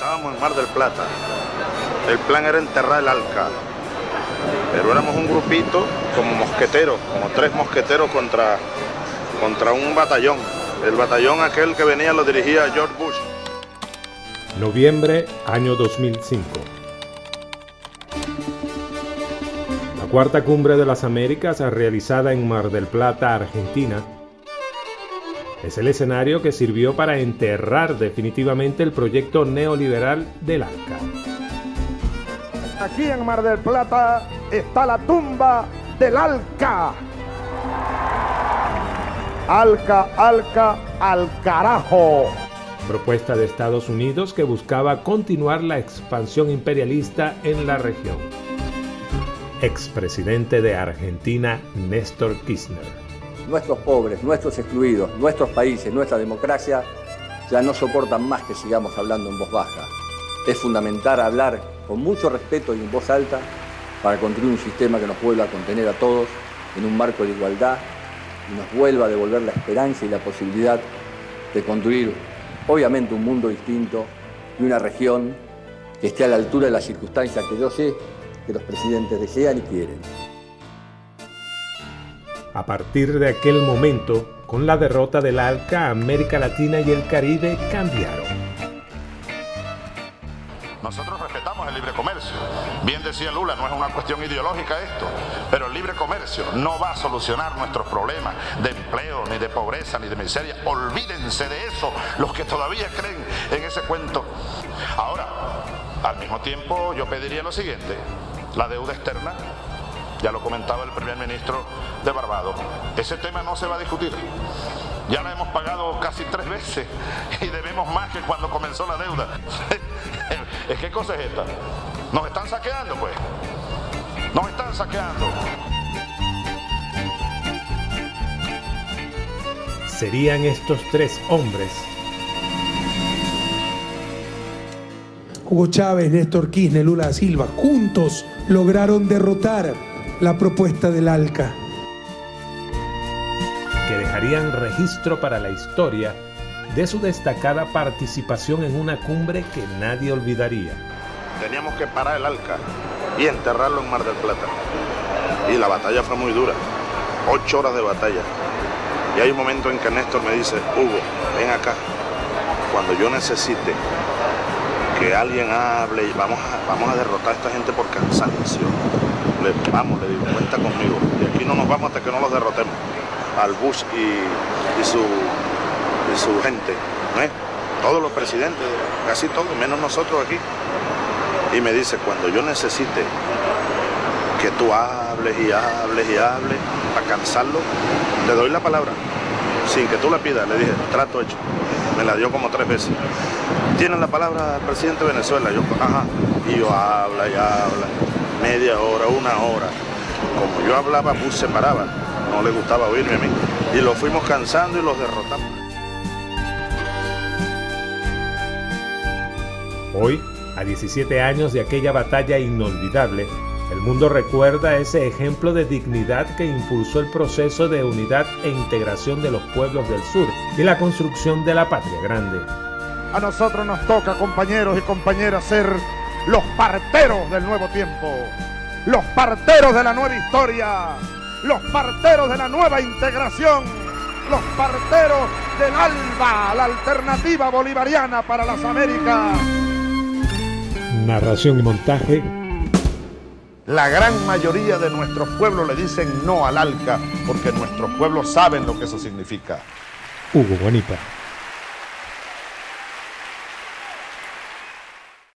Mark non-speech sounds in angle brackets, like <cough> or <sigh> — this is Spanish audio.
Estábamos en Mar del Plata. El plan era enterrar el Alca. Pero éramos un grupito como mosqueteros, como tres mosqueteros contra, contra un batallón. El batallón aquel que venía lo dirigía George Bush. Noviembre, año 2005. La cuarta cumbre de las Américas, realizada en Mar del Plata, Argentina, es el escenario que sirvió para enterrar definitivamente el proyecto neoliberal del ALCA. Aquí en Mar del Plata está la tumba del ALCA. ALCA, ALCA, al carajo. Propuesta de Estados Unidos que buscaba continuar la expansión imperialista en la región. Expresidente de Argentina, Néstor Kirchner nuestros pobres, nuestros excluidos, nuestros países, nuestra democracia, ya no soportan más que sigamos hablando en voz baja. Es fundamental hablar con mucho respeto y en voz alta para construir un sistema que nos vuelva a contener a todos en un marco de igualdad y nos vuelva a devolver la esperanza y la posibilidad de construir, obviamente, un mundo distinto y una región que esté a la altura de las circunstancias que yo sé que los presidentes desean y quieren. A partir de aquel momento, con la derrota del ALCA, América Latina y el Caribe cambiaron. Nosotros respetamos el libre comercio. Bien decía Lula, no es una cuestión ideológica esto, pero el libre comercio no va a solucionar nuestros problemas de empleo, ni de pobreza, ni de miseria. Olvídense de eso, los que todavía creen en ese cuento. Ahora, al mismo tiempo, yo pediría lo siguiente, la deuda externa ya lo comentaba el primer ministro de Barbados. Ese tema no se va a discutir. Ya la hemos pagado casi tres veces y debemos más que cuando comenzó la deuda. <laughs> ¿Es qué cosa es esta? Nos están saqueando, pues. Nos están saqueando. Serían estos tres hombres Hugo Chávez, Néstor Kirchner, Lula Silva, juntos lograron derrotar la propuesta del ALCA. Que dejarían registro para la historia de su destacada participación en una cumbre que nadie olvidaría. Teníamos que parar el ALCA y enterrarlo en Mar del Plata. Y la batalla fue muy dura, ocho horas de batalla. Y hay un momento en que Néstor me dice, Hugo, ven acá, cuando yo necesite que alguien hable y vamos a, vamos a derrotar a esta gente por cansancio vamos, le digo, cuenta conmigo. Y aquí no nos vamos hasta que no los derrotemos. Al Bush y, su, y su gente. Todos los presidentes, casi todos, menos nosotros aquí. Y me dice, cuando yo necesite que tú hables y hables y hables para cansarlo, te doy la palabra. Sin que tú la pidas, le dije, trato hecho. Me la dio como tres veces. ¿Tienen la palabra el presidente de Venezuela? Yo, ajá. Y yo habla y habla media hora, una hora. Como yo hablaba, Bush se paraba, no le gustaba oírme a mí. Y lo fuimos cansando y los derrotamos. Hoy, a 17 años de aquella batalla inolvidable, el mundo recuerda ese ejemplo de dignidad que impulsó el proceso de unidad e integración de los pueblos del sur y la construcción de la patria grande. A nosotros nos toca, compañeros y compañeras, ser los parteros del nuevo tiempo, los parteros de la nueva historia, los parteros de la nueva integración, los parteros del ALBA, la alternativa bolivariana para las Américas. Narración y montaje. La gran mayoría de nuestros pueblos le dicen no al ALCA porque nuestros pueblos saben lo que eso significa. Hugo Guanipa.